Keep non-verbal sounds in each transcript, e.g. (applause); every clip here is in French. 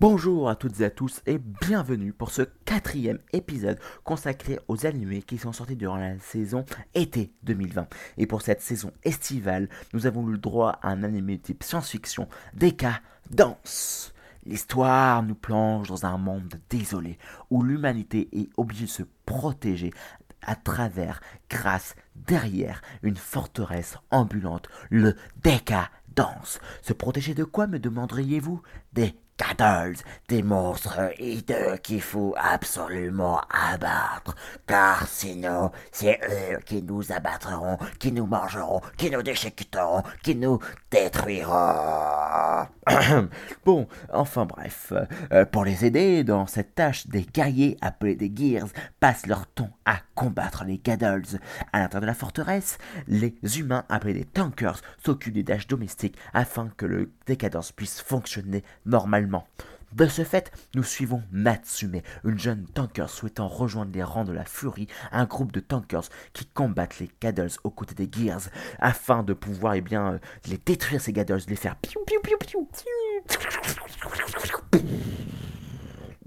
Bonjour à toutes et à tous et bienvenue pour ce quatrième épisode consacré aux animés qui sont sortis durant la saison été 2020. Et pour cette saison estivale, nous avons eu le droit à un animé type science-fiction, Deka Danse. L'histoire nous plonge dans un monde désolé où l'humanité est obligée de se protéger à travers, grâce, derrière une forteresse ambulante, le Danse. Se protéger de quoi, me demanderiez-vous? Des Caddles, des monstres hideux qu'il faut absolument abattre, car sinon c'est eux qui nous abattront, qui nous mangeront, qui nous déchiqueteront, qui nous détruiront. (coughs) bon, enfin bref, euh, pour les aider dans cette tâche, des guerriers appelés des Gears passent leur temps à combattre les Caddles. À l'intérieur de la forteresse, les humains appelés des Tankers s'occupent des tâches domestiques afin que le décadence puisse fonctionner normalement. De ce fait, nous suivons Natsume, une jeune tanker souhaitant rejoindre les rangs de la Fury, un groupe de tankers qui combattent les Caddles aux côtés des Gears, afin de pouvoir eh bien, euh, les détruire ces Caddles, les faire piou piou piou piou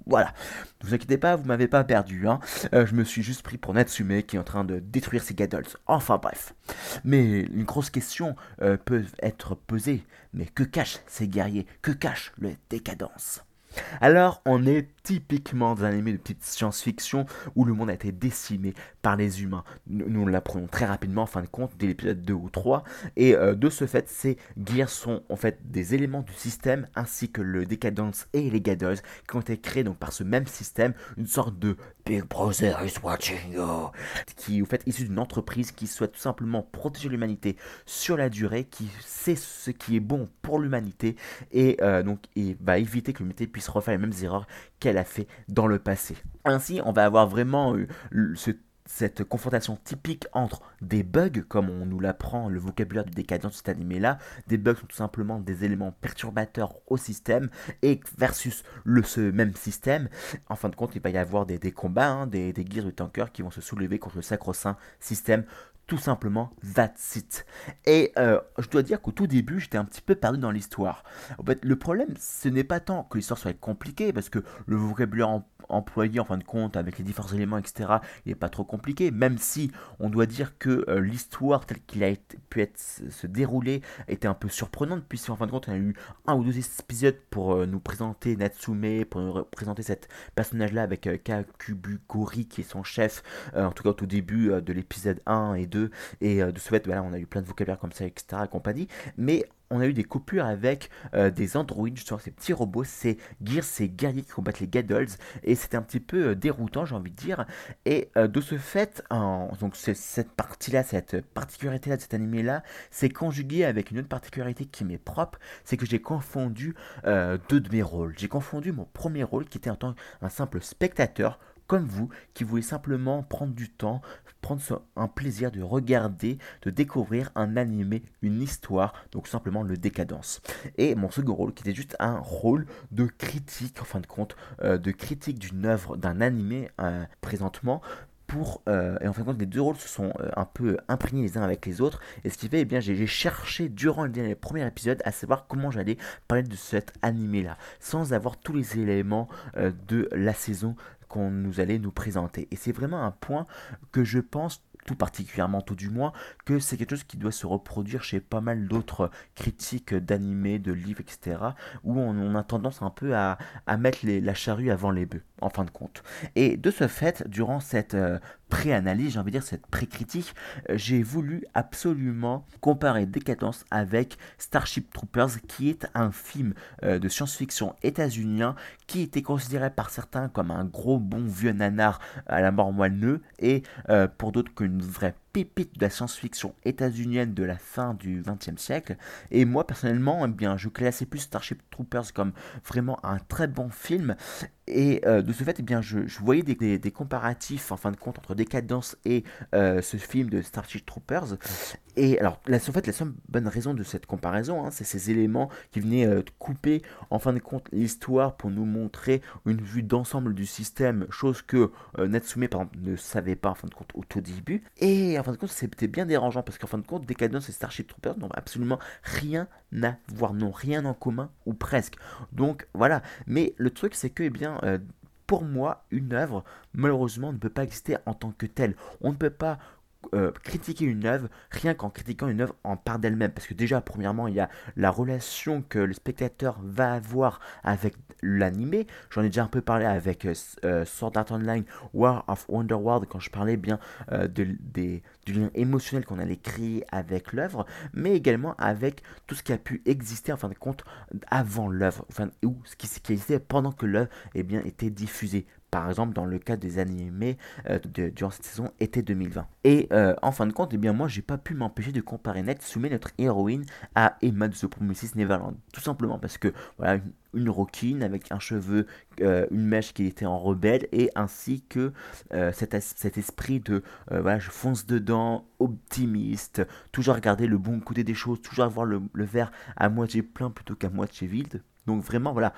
voilà. Vous inquiétez pas, vous m'avez pas perdu. Hein. Euh, je me suis juste pris pour Natsume qui est en train de détruire ses Gaddles. Enfin bref. Mais une grosse question euh, peut être posée. Mais que cachent ces guerriers? Que cache le décadence? Alors, on est typiquement dans un animé de petite science-fiction où le monde a été décimé par les humains. Nous, l'apprenons très rapidement en fin de compte dès l'épisode 2 ou 3. Et euh, de ce fait, ces gears sont en fait des éléments du système ainsi que le Decadence et les Gaddles qui ont été créés donc par ce même système, une sorte de Big Brother is watching you qui est en fait issu d'une entreprise qui souhaite tout simplement protéger l'humanité sur la durée, qui sait ce qui est bon pour l'humanité et euh, donc et va éviter que l'humanité puisse refaire les mêmes erreurs qu'elle a fait dans le passé. Ainsi, on va avoir vraiment cette confrontation typique entre des bugs, comme on nous l'apprend le vocabulaire du décadent de cet animé-là, des bugs sont tout simplement des éléments perturbateurs au système, et versus ce même système, en fin de compte, il va y avoir des, combats, hein, des, des gears de tankers qui vont se soulever contre le sacro-saint système tout simplement that's it. Et euh, je dois dire qu'au tout début, j'étais un petit peu perdu dans l'histoire. En fait, le problème, ce n'est pas tant que l'histoire soit compliquée, parce que le vocabulaire employé en fin de compte avec les différents éléments, etc., il n'est pas trop compliqué, même si on doit dire que euh, l'histoire telle qu'il a pu être, se dérouler était un peu surprenante, puisqu'en fin de compte, on a eu un ou deux épisodes pour euh, nous présenter Natsume, pour nous présenter cet personnage-là avec Kakubugori qui est son chef, en tout cas au tout début de l'épisode 1 et et euh, de ce fait, on a eu plein de vocabulaire comme ça, etc. Mais on a eu des coupures avec euh, des androïdes, justement ces petits robots, ces gears, guerriers qui combattent les Gaddles, et c'était un petit peu euh, déroutant, j'ai envie de dire. Et de ce fait, donc cette partie-là, cette particularité-là de cet animé-là, c'est conjugué avec une autre particularité qui m'est propre, c'est que j'ai confondu deux de mes rôles. J'ai confondu mon premier rôle, qui était en tant qu'un simple spectateur, comme vous, qui voulez simplement prendre du temps, prendre un plaisir de regarder, de découvrir un animé, une histoire, donc simplement le décadence. Et mon second rôle, qui était juste un rôle de critique, en fin de compte, euh, de critique d'une œuvre, d'un animé euh, présentement, pour, euh, et en fin de compte, les deux rôles se sont un peu imprégnés les uns avec les autres. Et ce qui fait, eh bien, j'ai cherché durant le premier épisode à savoir comment j'allais parler de cet animé-là, sans avoir tous les éléments de la saison qu'on nous allait nous présenter. Et c'est vraiment un point que je pense tout particulièrement, tout du moins, que c'est quelque chose qui doit se reproduire chez pas mal d'autres critiques d'animés, de livres, etc., où on, a tendance un peu à, mettre la charrue avant les bœufs, en fin de compte. Et de ce fait, durant cette euh, pré-analyse, j'ai envie de dire cette pré-critique, euh, j'ai voulu absolument comparer Décadence avec Starship Troopers, qui est un film euh, de science-fiction états-unien qui était considéré par certains comme un gros bon vieux nanar à la mort moelleux et pour d'autres qu'une vraie pépite de la science-fiction états-unienne de la fin du XXe siècle. Et moi, personnellement, eh bien, je classais plus Starship Troopers comme vraiment un très bon film. Et euh, de ce fait, eh bien, je, voyais des, comparatifs, en fin de compte, entre Décadence et euh, ce film de Starship Troopers. Et alors, la, en fait, la seule bonne raison de cette comparaison, hein, c'est ces éléments qui venaient euh, couper, en fin de compte, l'histoire pour nous montrer une vue d'ensemble du système, chose que Natsume, par exemple, ne savait pas, en fin de compte, au tout début. Et en fin de compte, c'était bien dérangeant parce qu'en fin de compte, Decadence et Starship Troopers n'ont absolument rien à voir, n'ont rien en commun ou presque. Donc voilà. Mais le truc, c'est que, eh bien, euh, pour moi, une œuvre, malheureusement, ne peut pas exister en tant que telle. On ne peut pas euh, critiquer une œuvre rien qu'en critiquant une œuvre en part d'elle-même. Parce que déjà, premièrement, il y a la relation que le spectateur va avoir avec l'animé. J'en ai déjà un peu parlé avec euh, euh, Sword Art Online, War of Wonderworld, quand je parlais bien de, des, du lien émotionnel qu'on allait créer avec l'œuvre, mais également avec tout ce qui a pu exister en fin de compte avant l'œuvre, ou ce qui, existait pendant que l'œuvre eh était diffusée par exemple dans le cas des animés euh, durant cette saison été 2020. Et euh, en fin de compte, eh bien moi j'ai pas pu m'empêcher de comparer Natsume, notre héroïne, à Emma de The Promises Neverland. Tout simplement parce que voilà, une, roquine avec un cheveu, euh, une mèche qui était en rebelle, et ainsi que cet, cet, esprit de voilà, je fonce dedans, optimiste, toujours regarder le bon côté des choses, toujours avoir le, le verre à moitié plein plutôt qu'à moitié vide. Donc vraiment, voilà,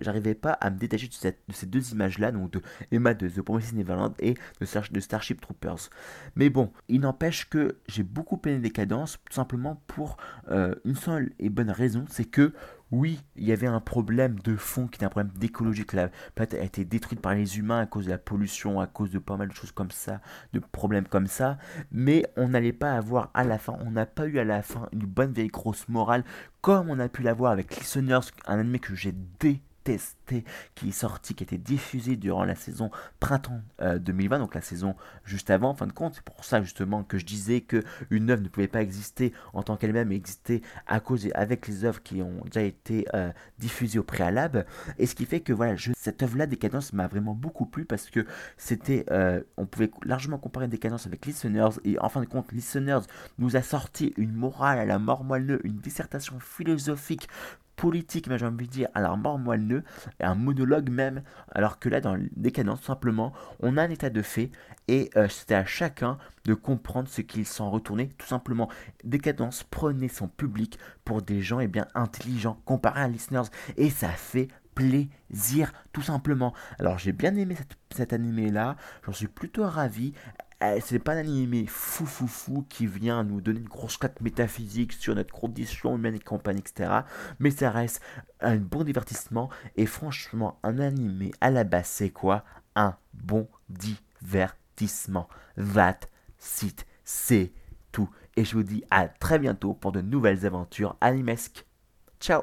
j'arrivais pas à me détacher de, ces deux images-là, donc de Emma de The Promised Neverland et de, Starship Troopers. Mais bon, il n'empêche que j'ai beaucoup aimé Décadence, tout simplement pour euh, une seule et bonne raison, c'est que oui, il y avait un problème de fond qui est un problème d'écologie, que la planète a été détruite par les humains à cause de la pollution, à cause de pas mal de choses comme ça, de problèmes comme ça, mais on n'allait pas avoir à la fin, on n'a pas eu à la fin une bonne vieille grosse morale comme on a pu l'avoir avec Listeners, un anime que j'ai dé testé, qui est sorti, qui a été diffusé durant la saison printemps 2020, euh, donc la saison juste avant, en fin de compte. C'est pour ça justement que je disais que une œuvre ne pouvait pas exister en tant qu'elle-même, mais exister à cause avec les œuvres qui ont déjà été euh, diffusées au préalable. Et ce qui fait que voilà, cette œuvre-là, Décadence, m'a vraiment beaucoup plu parce que c'était, euh, on pouvait largement comparer Décadence avec Listeners. Et en fin de compte, Listeners nous a sorti une morale à la mort moelleux, une dissertation philosophique politique, j'ai envie de dire, à la mort moelleux, un monologue même, alors que là, dans Décadence, simplement, on a un état de fait, et euh, c'était à chacun de comprendre ce qu'il s'en retournait, tout simplement. Décadence prenait son public pour des gens, eh bien, intelligents, comparé à Listeners, et ça fait plaisir, tout simplement. Alors j'ai bien aimé cette, cet animé là, j'en suis plutôt ravi. Eh, c'est pas un animé fou fou fou qui vient nous donner une grosse claque métaphysique sur notre condition humaine et compagnie, etc. Mais ça reste un bon divertissement. Et franchement, un animé à la base, c'est quoi? Un bon divertissement. Vat, site, c'est tout. Et je vous dis à très bientôt pour de nouvelles aventures animesques. Ciao